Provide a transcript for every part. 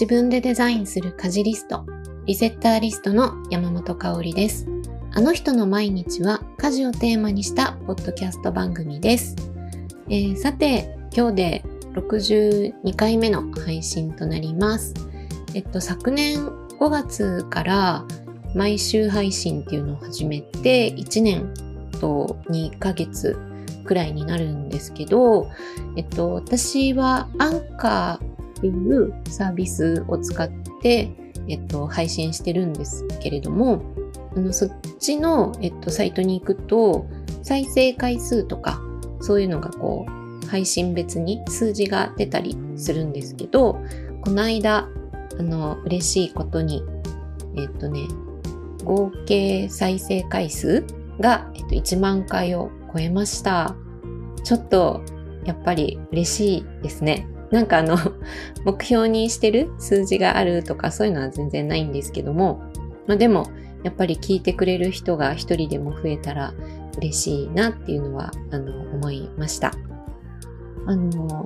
自分でデザインする家事リスト、リセッターリストの山本香里です。あの人の毎日は家事をテーマにしたポッドキャスト番組です。えー、さて、今日で62回目の配信となります。えっと、昨年5月から毎週配信っていうのを始めて1年と2ヶ月くらいになるんですけど、えっと、私はアンカーっていうサービスを使って、えっと、配信してるんですけれども、あのそっちの、えっと、サイトに行くと、再生回数とか、そういうのがこう、配信別に数字が出たりするんですけど、この間、あの、嬉しいことに、えっとね、合計再生回数が、えっと、1万回を超えました。ちょっとやっぱり嬉しいですね。なんかあの、目標にしてる数字があるとかそういうのは全然ないんですけども、まあでも、やっぱり聞いてくれる人が一人でも増えたら嬉しいなっていうのは、あの、思いました。あの、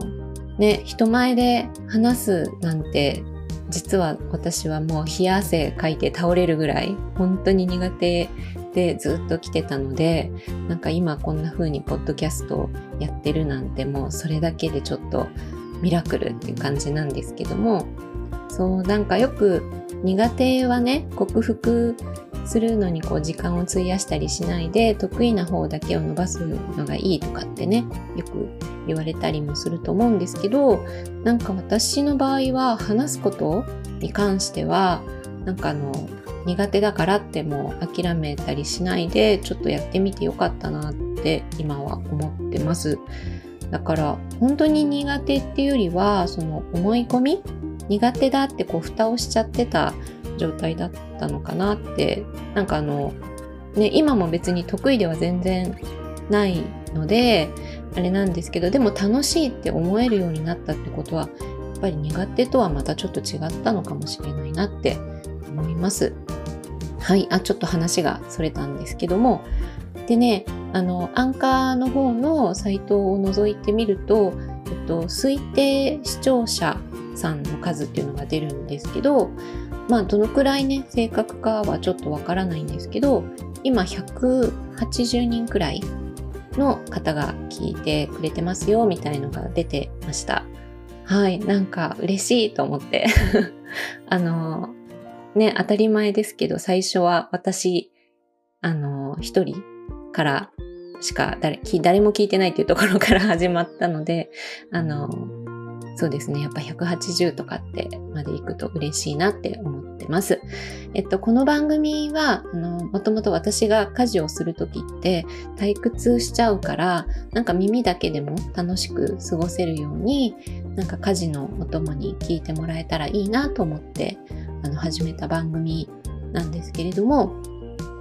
ね、人前で話すなんて、実は私はもう冷や汗かいて倒れるぐらい、本当に苦手でずっと来てたのでなんか今こんな風にポッドキャストをやってるなんてもうそれだけでちょっとミラクルっていう感じなんですけどもそうなんかよく苦手はね克服するのにこう時間を費やしたりしないで得意な方だけを伸ばすのがいいとかってねよく言われたりもすると思うんですけどなんか私の場合は話すことに関してはなんかあの苦手だからってもう諦めたりしないでちょっとやってみてよかったなって今は思ってます。だから本当に苦手っていうよりはその思い込み苦手だってこう蓋をしちゃってた状態だったのかなってなんかあのね今も別に得意では全然ないのであれなんですけどでも楽しいって思えるようになったってことはやっぱり苦手とはまたちょっと違ったのかもしれないなって思います。はい、あ、ちょっと話がそれたんですけども、でね、あの、アンカーの方のサイトを覗いてみると、えっと、推定視聴者さんの数っていうのが出るんですけど、まあ、どのくらいね、正確かはちょっとわからないんですけど、今180人くらいの方が聞いてくれてますよ、みたいのが出てました。はい、なんか嬉しいと思って あの、ね、当たり前ですけど、最初は私、あの、一人からしか誰誰も聞いてないっていうところから 始まったので、あの、そうですね。やっぱ180とかってまで行くと嬉しいなって思ってます。えっと、この番組は、あの、もともと私が家事をするときって退屈しちゃうから、なんか耳だけでも楽しく過ごせるように、なんか家事のお供に聞いてもらえたらいいなと思ってあの始めた番組なんですけれども、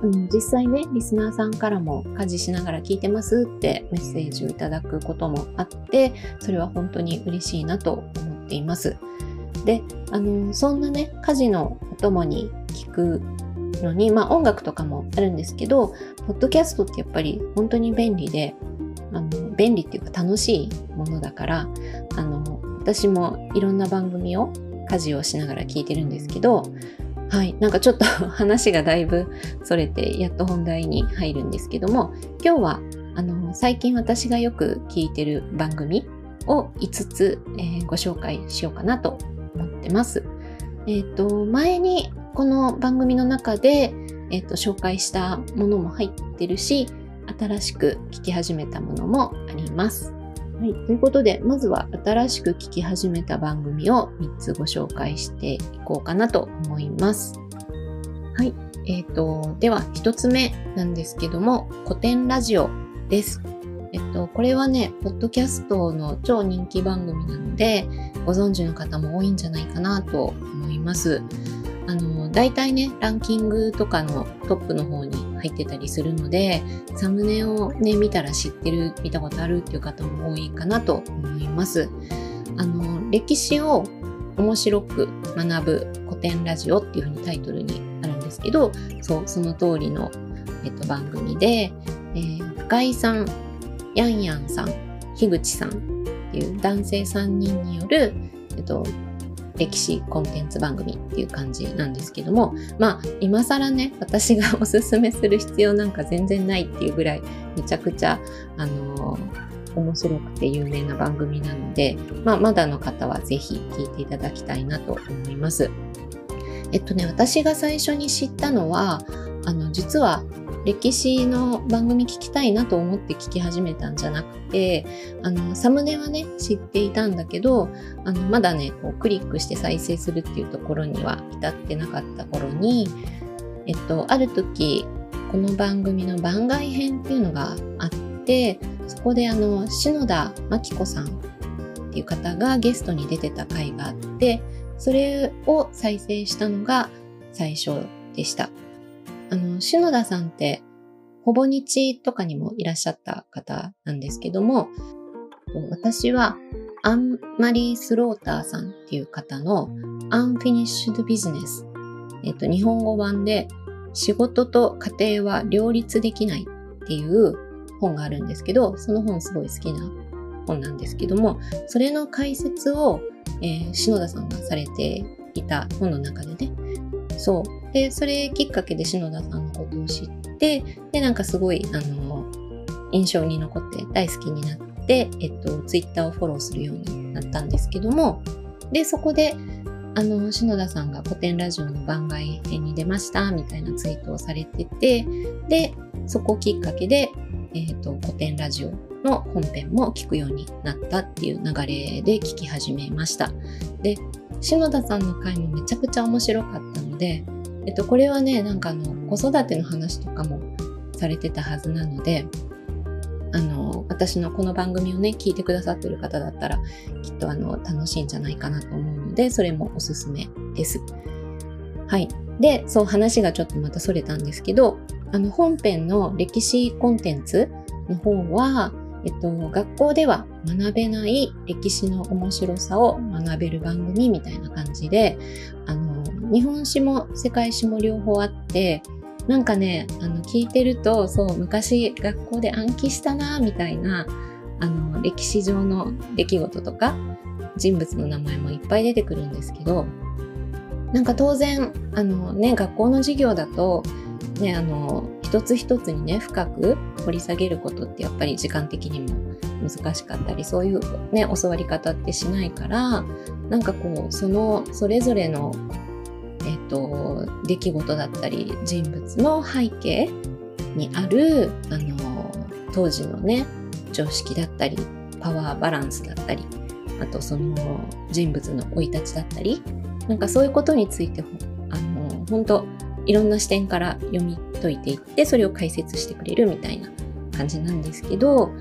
うん、実際ね、リスナーさんからも家事しながら聞いてますってメッセージをいただくこともあって、それは本当に嬉しいなと思っています。で、あの、そんなね、家事のお供に聞くのに、まあ音楽とかもあるんですけど、ポッドキャストってやっぱり本当に便利で、あの、便利っていうか楽しいものだから、あの、私もいろんな番組を家事をしながら聞いてるんですけど、はい、なんかちょっと 話がだいぶそれて、やっと本題に入るんですけども、今日は、あの、最近私がよく聞いてる番組を5つ、えー、ご紹介しようかなと思ってます。えっ、ー、と、前にこの番組の中で、えっ、ー、と、紹介したものも入ってるし、新しく聞き始めたものもあります。はい。ということで、まずは新しく聞き始めた番組を3つご紹介していこうかなと思います。はい。えっ、ー、と、では1つ目なんですけども、古典ラジオです。えっと、これはね、ポッドキャストの超人気番組なので、ご存知の方も多いんじゃないかなと思います。あの、大体ね、ランキングとかのトップの方に入ってたりするので、サムネをね、見たら知ってる、見たことあるっていう方も多いかなと思います。あの、歴史を面白く学ぶ古典ラジオっていうふうにタイトルにあるんですけど、そう、その通りの、えっと、番組で、えー、深井さん、ヤンヤンさん、樋口さんっていう男性3人による、えっと、歴史コンテンツ番組っていう感じなんですけども、まあ、今更ね、私が おすすめする必要なんか全然ないっていうぐらい、めちゃくちゃ、あのー、面白くて有名な番組なので、まあ、まだの方はぜひ聞いていただきたいなと思います。えっとね、私が最初に知ったのは、あの、実は歴史の番組聞きたいなと思って聞き始めたんじゃなくて、あの、サムネはね、知っていたんだけど、あの、まだね、こう、クリックして再生するっていうところには至ってなかった頃に、えっと、ある時、この番組の番外編っていうのがあって、そこであの、篠田真紀子さんっていう方がゲストに出てた回があって、それを再生したのが最初でした。あの、篠田さんって、ほぼ日とかにもいらっしゃった方なんですけども、私はアンマリー・スローターさんっていう方の Unfinished Business、えっと、日本語版で仕事と家庭は両立できないっていう本があるんですけど、その本すごい好きな本なんですけども、それの解説を、えー、篠田さんがされていた本の中でね、そう。で、それきっかけで篠田さんのことを知って、で、なんかすごい、あの、印象に残って大好きになって、えっと、ツイッターをフォローするようになったんですけども、で、そこで、あの、篠田さんが古典ラジオの番外編に出ましたみたいなツイートをされてて、で、そこきっかけで、えっ、と、古典ラジオの本編も聞くようになったっていう流れで聞き始めました。で、篠田さんの回もめちゃくちゃ面白かったので、えっと、これはね、なんかあの、子育ての話とかもされてたはずなので、あの、私のこの番組をね、聞いてくださってる方だったら、きっとあの、楽しいんじゃないかなと思うので、それもおすすめです。はい。で、そう話がちょっとまたそれたんですけど、あの、本編の歴史コンテンツの方は、えっと、学校では学べない歴史の面白さを学べる番組みたいな感じで、あの、日本史も世界史も両方あって、なんかね、あの、聞いてると、そう、昔学校で暗記したな、みたいな、あの、歴史上の出来事とか、人物の名前もいっぱい出てくるんですけど、なんか当然、あのね、学校の授業だと、ね、あの、一つ一つにね、深く掘り下げることってやっぱり時間的にも難しかったり、そういうね、教わり方ってしないから、なんかこう、その、それぞれの、えっ、と、出来事だったり、人物の背景にある、あの、当時のね、常識だったり、パワーバランスだったり、あとその人物の生い立ちだったり、なんかそういうことについて、あの、本当いろんな視点から読み解いていって、それを解説してくれるみたいな感じなんですけど、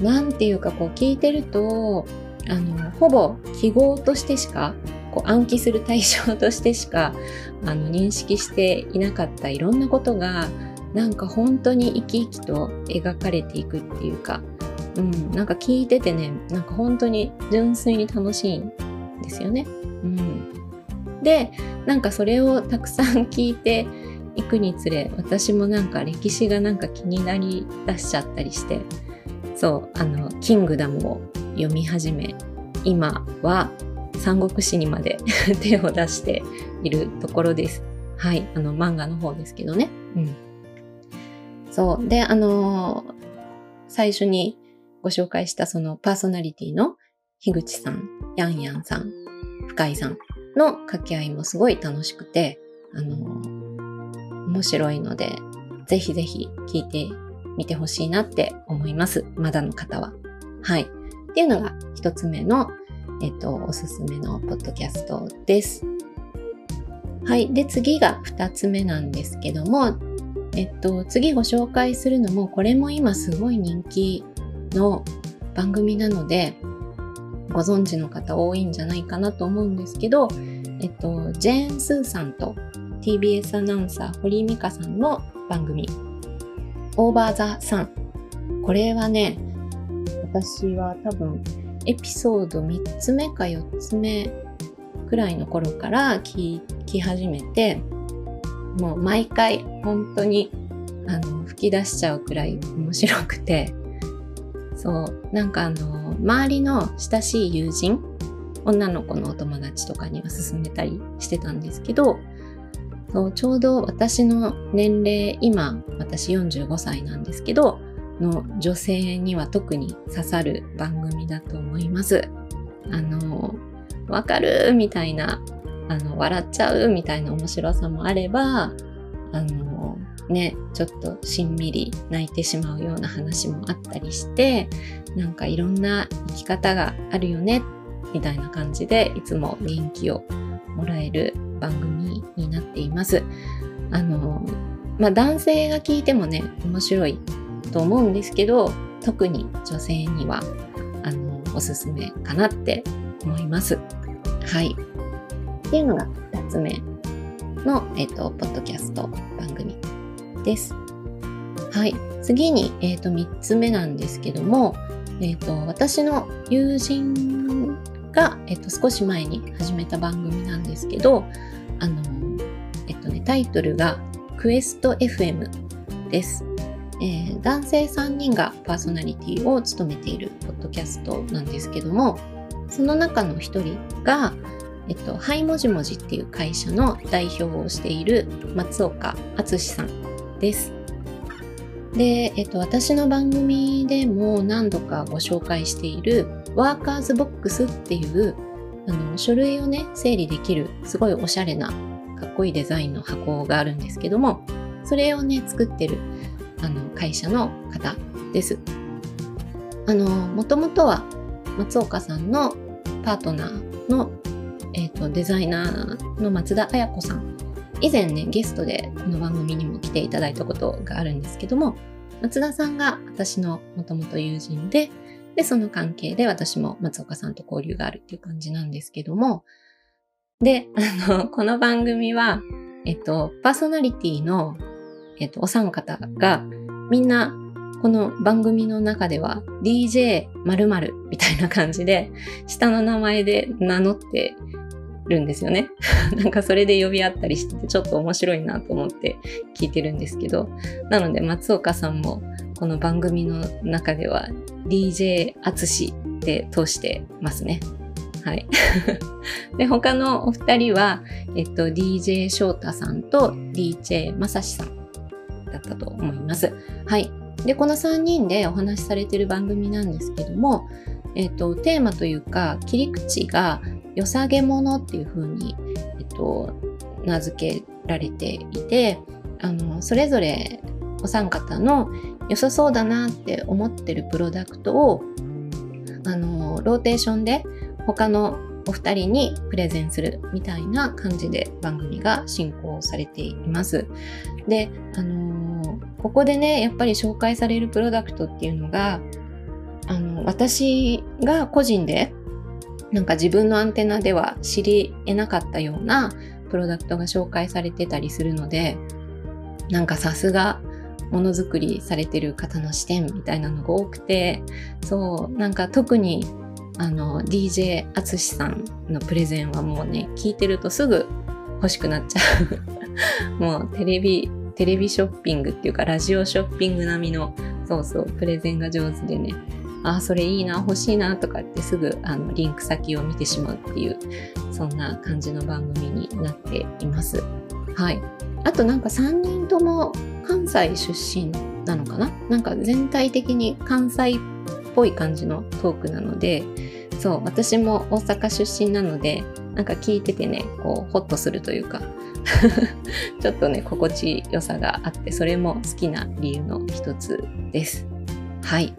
なんていうかこう聞いてると、あの、ほぼ記号としてしか、こう暗記する対象としてしか、あの、認識していなかったいろんなことが、なんか本当に生き生きと描かれていくっていうか、うん、なんか聞いててね、なんか本当に純粋に楽しいんですよね。うん。で、なんかそれをたくさん聞いていくにつれ、私もなんか歴史がなんか気になりだしちゃったりして、そう、あの、キングダムを読み始め、今は三国志にまで 手を出しているところです。はい、あの漫画の方ですけどね。うん。そう。で、あのー、最初にご紹介したそのパーソナリティの樋口さん、ヤンヤンさん、深井さんの掛け合いもすごい楽しくて、あのー、面白いので、ぜひぜひ聞いてみてほしいなって思います。まだの方は。はい。っていうのが一つ目の、えっと、おすすめのポッドキャストです。はい。で、次が二つ目なんですけども、えっと、次ご紹介するのも、これも今すごい人気の番組なので、ご存知の方多いんじゃないかなと思うんですけど、えっと、ジェーン・スーさんと TBS アナウンサー堀井美香さんの番組、オーバー・ザ・サン。これはね、私は多分エピソード3つ目か4つ目くらいの頃から聞き始めて、もう毎回本当にあの吹き出しちゃうくらい面白くて、そう、なんかあの、周りの親しい友人女の子のお友達とかには勧めたりしてたんですけど、そうちょうど私の年齢、今私45歳なんですけど、の女性には特に刺さる番組だと思います。あの、わかるみたいな、あの、笑っちゃうみたいな面白さもあれば、あの、ね、ちょっとしんみり泣いてしまうような話もあったりして、なんかいろんな生き方があるよね、みたいな感じで、いつも元気をもらえる番組になっています。あの、まあ、男性が聞いてもね、面白いと思うんですけど、特に女性には、あの、おすすめかなって思います。はい。っていうのが2つ目の、えっ、と、ポッドキャスト番組です。はい。次に、えっ、と、3つ目なんですけども、えっ、と、私の友人が、えっ、と、少し前に始めた番組なんですけど、あの、えっとね、タイトルがクエスト FM です。えー、男性3人がパーソナリティを務めているポッドキャストなんですけども、その中の一人が、えっと、はいもじもじっていう会社の代表をしている松岡敦さんです。で、えっと、私の番組でも何度かご紹介しているワーカーズボックスっていうあの書類をね、整理できるすごいおしゃれなかっこいいデザインの箱があるんですけども、それをね、作ってるあの会社の方です。あの、もともとは松岡さんのパートナーの、えーと、デザイナーの松田彩子さん。以前ね、ゲストでこの番組にも来ていただいたことがあるんですけども、松田さんが私のもともと友人で、で、その関係で私も松岡さんと交流があるっていう感じなんですけども、で、あの、この番組は、えっと、パーソナリティの、えっと、お三方が、みんなこの番組の中では DJ 〇〇みたいな感じで下の名前で名乗ってるんですよね。なんかそれで呼び合ったりしててちょっと面白いなと思って聞いてるんですけど、なので松岡さんもこの番組の中では DJ あつしで通してますね。はい。で、他のお二人は、えっと、DJ 翔太さんと DJ まさしさんだったと思います。はい。で、この3人でお話しされてる番組なんですけども、えっ、と、テーマというか、切り口が、良さげものっていう風に、えっ、と、名付けられていて、あの、それぞれお三方の良さそうだなって思ってるプロダクトを、あの、ローテーションで他のお二人にプレゼンするみたいな感じで番組が進行されています。で、あのー、ここでね、やっぱり紹介されるプロダクトっていうのが、あの、私が個人でなんか自分のアンテナでは知り得なかったようなプロダクトが紹介されてたりするので、なんかさすがものづくりされてる方の視点みたいなのが多くて、そう、なんか特にあの、DJ あつしさんのプレゼンはもうね、聞いてるとすぐ欲しくなっちゃう。もうテレビ、テレビショッピングっていうか、ラジオショッピング並みの、そうそう、プレゼンが上手でねあ、あ、それいいな、欲しいな、とかってすぐ、あの、リンク先を見てしまうっていう、そんな感じの番組になっています。はい。あとなんか3人とも関西出身なのかな？なんか全体的に関西っぽい感じのトークなので、そう、私も大阪出身なので、なんか聞いててね、こう、ホッとするというか ちょっとね、心地よさがあって、それも好きな理由の一つです。はい。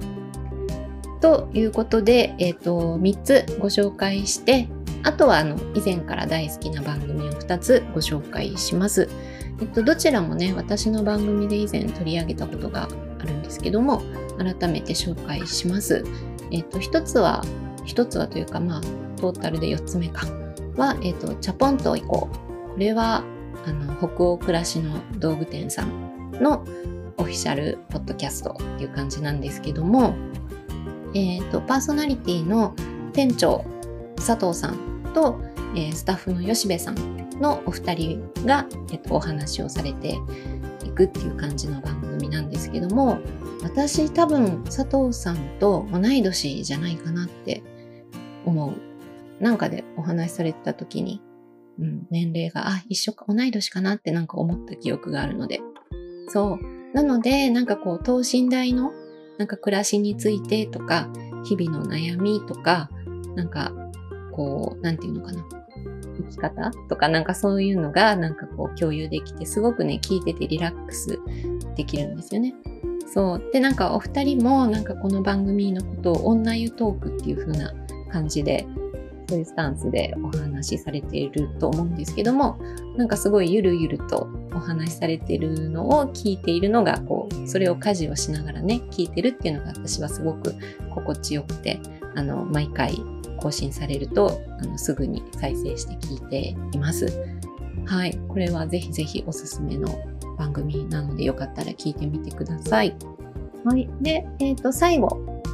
ということで、えっ、ー、と、3つご紹介して、あとはあの以前から大好きな番組を2つご紹介します。えっと、どちらもね、私の番組で以前取り上げたことがあるんですけども、改めて紹介します。えっと、1つは一つはというか、まあ、トータルで4つ目か。は、えっ、と、チャポンと行こう。これは、あの、北欧暮らしの道具店さんのオフィシャルポッドキャストっていう感じなんですけども、えっ、ー、と、パーソナリティの店長、佐藤さんと、えー、スタッフの吉部さんのお二人が、えっと、お話をされていくっていう感じの番組なんですけども、私多分佐藤さんと同い年じゃないかなって思う。なんかでお話しされてた時に、うん、年齢が、あ、一緒か、同い年かなってなんか思った記憶があるので。そう。なので、なんかこう、等身大の、なんか暮らしについてとか、日々の悩みとか、なんか、こう、なんていうのかな。生き方とかなんかそういうのがなんかこう共有できてすごくね聞いててリラックスできるんですよね。そう。でなんかお二人もなんかこの番組のことを女湯トークっていう風な感じでそういうスタンスでお話しされていると思うんですけどもなんかすごいゆるゆるとお話しされてるのを聞いているのがこうそれを家事をしながらね聞いてるっていうのが私はすごく心地よくてあの毎回更新されるとあのすぐに再生して聞いています。はい、これはぜひぜひおすすめの番組なのでよかったら聞いてみてください。はい、で、えっ、ー、と最後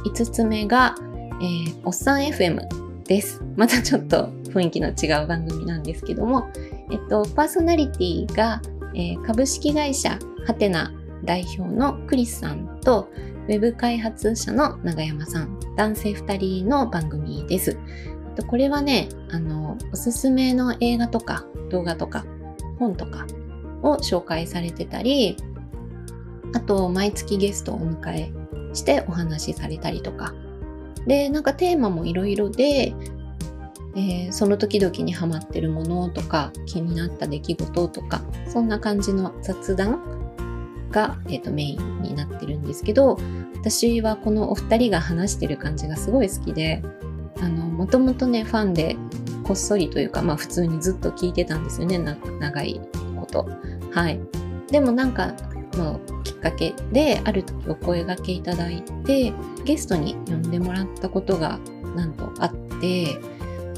5つ目が、えー、おっさん FM です。またちょっと雰囲気の違う番組なんですけども、えっと、パーソナリティが、えー、株式会社ハテナ代表のクリスさんと、ウェブ開発者の永山さん、男性2人の番組です。これはね、あの、おすすめの映画とか動画とか本とかを紹介されてたり、あと、毎月ゲストをお迎えしてお話しされたりとか、で、なんかテーマもいろいろで、えー、その時々にハマってるものとか気になった出来事とかそんな感じの雑談が、えーと、メインになってるんですけど私はこのお二人が話してる感じがすごい好きであのもともとねファンでこっそりというかまあ普通にずっと聞いてたんですよね長いこと。はい。でもなんかのきっかけである時お声がけいただいてゲストに呼んでもらったことがなんとあって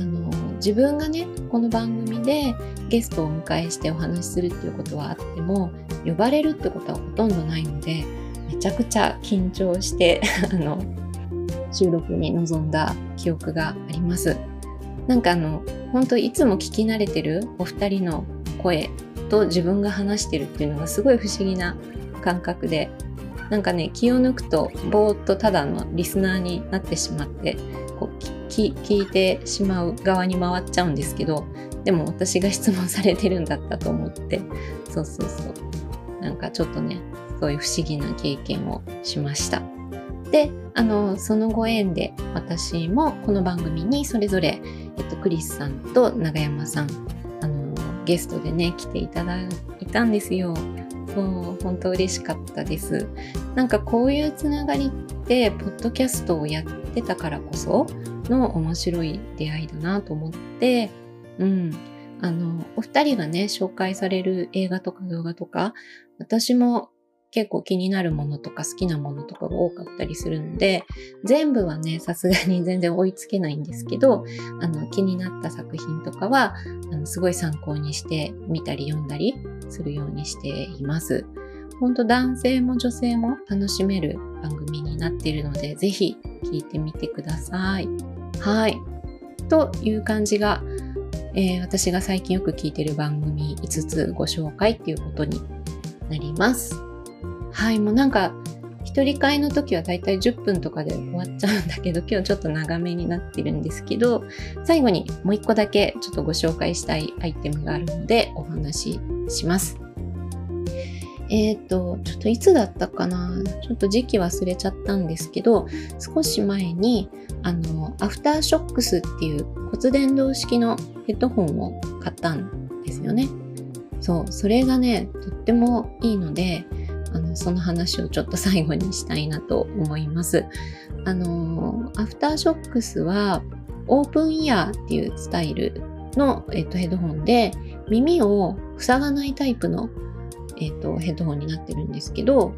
あの自分がねこの番組でゲストをお迎えしてお話しするっていうことはあっても呼ばれるってことはほとんどないのでめちゃくちゃ緊張して あの収録に臨んだ記憶があります。なんかあの本当いつも聞き慣れてるお二人の声と自分が話してるっていうのがすごい不思議な感覚でなんかね気を抜くとぼーっとただのリスナーになってしまってこう聞いてしまう側に回っちゃうんですけどでも私が質問されてるんだったと思ってそうそうそうなんかちょっとねそうい不思議な経験をしましたであのそのご縁で私もこの番組にそれぞれ、えっと、クリスさんと永山さんあのゲストでね来ていただいたんですよそう、本当嬉しかったです。なんかこういうつながりって、ポッドキャストをやってたからこその面白い出会いだなと思って、うん。あの、お二人がね、紹介される映画とか動画とか、私も結構気になるものとか好きなものとかが多かったりするので、全部はね、さすがに 全然追いつけないんですけど、あの、気になった作品とかは、あのすごい参考にして見たり読んだりするようにしています。本当男性も女性も楽しめる番組になっているので、ぜひ聞いてみてください。はい。という感じが、えー、私が最近よく聞いてる番組5つご紹介っていうことになります。はい、もうなんか、一人会の時はだいたい10分とかで終わっちゃうんだけど、今日ちょっと長めになってるんですけど、最後にもう一個だけちょっとご紹介したいアイテムがあるのでお話しします。えっ、ー、と、ちょっといつだったかな？ちょっと時期忘れちゃったんですけど、少し前に、あの、アフターショックスっていう骨伝導式のヘッドホンを買ったんですよね。そう、それがね、とってもいいので、あのその話をちょっと最後にしたいなと思います。あのアフターショックスはオープンイヤーっていうスタイルの、えっと、ヘッドホンで耳を塞がないタイプの、えっと、ヘッドホンになってるんですけど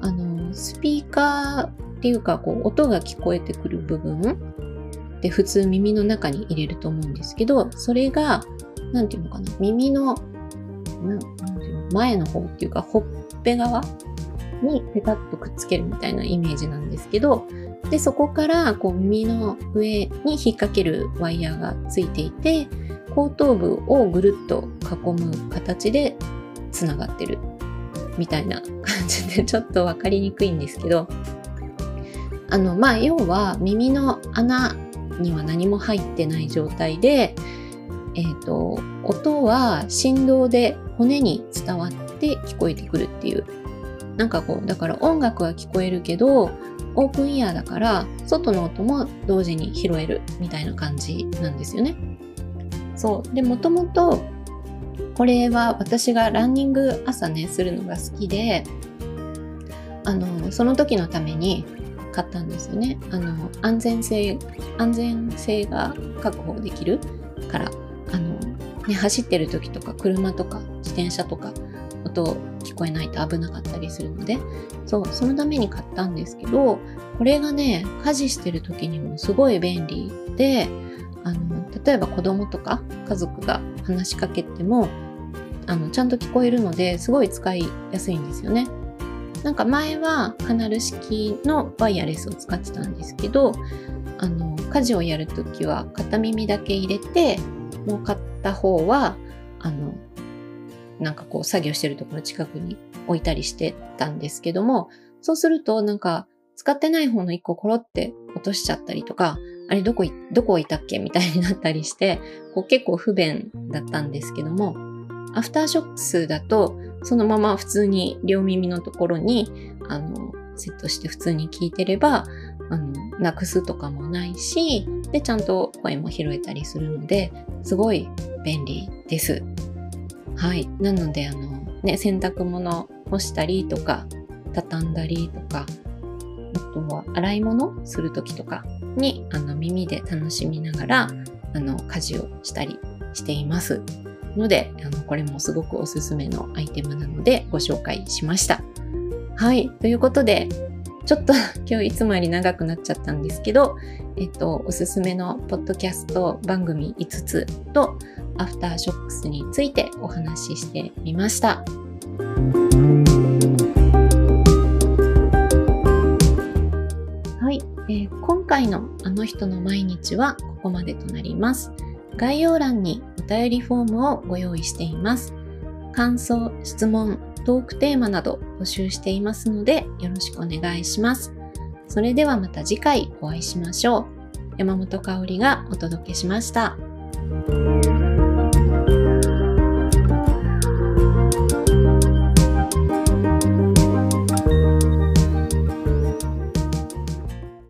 あのスピーカーっていうかこう音が聞こえてくる部分で普通耳の中に入れると思うんですけどそれが何て言うのかな耳の前の方っていうかほっぺ側？にペタッとくっつけるみたいなイメージなんですけど、で、そこからこう耳の上に引っ掛けるワイヤーがついていて、後頭部をぐるっと囲む形でつながってるみたいな感じで ちょっとわかりにくいんですけど、あの、まあ、要は耳の穴には何も入ってない状態で、えっ、と、音は振動で骨に伝わってて聞こえてくるっていう。なんかこう、だから音楽は聞こえるけど、オープンイヤーだから外の音も同時に拾えるみたいな感じなんですよね。そう。で、もともとこれは私がランニング朝ねするのが好きであのその時のために買ったんですよね。あの安全性安全性が確保できるからあの、ね、走ってる時とか車とか自転車とか音聞こえないと危なかったりするのでそうそのために買ったんですけどこれがね家事してる時にもすごい便利であの例えば子供とか家族が話しかけてもあのちゃんと聞こえるのですごい使いやすいんですよね。なんか前はカナル式のワイヤレスを使ってたんですけどあの家事をやるときは片耳だけ入れてもう片方はあのなんかこう作業してるところ近くに置いたりしてたんですけどもそうするとなんか使ってない方の1個コロって落としちゃったりとかあれどこ、どこ置いたっけみたいになったりして、こう結構不便だったんですけども、アフターショックスだと、そのまま普通に両耳のところに、あの、セットして普通に聞いてれば、あの、なくすとかもないし、で、ちゃんと声も拾えたりするので、すごい便利です。はい。なので、あの、ね、洗濯物干したりとか、畳んだりとか、あとは洗い物するときとかにあの耳で楽しみながらあの家事をしたりしています。のであのこれもすごくおすすめのアイテムなのでご紹介しました。はい。ということで、ちょっと 今日いつもより長くなっちゃったんですけど、えっと、おすすめのポッドキャスト番組5つと、アフターショックスについてお話ししてみました。はいえー、今回のあの人の毎日はここまでとなります。概要欄にお便りフォームをご用意しています。感想、質問、トークテーマなど募集していますのでよろしくお願いします。それではまた次回お会いしましょう。山本香里がお届けしました。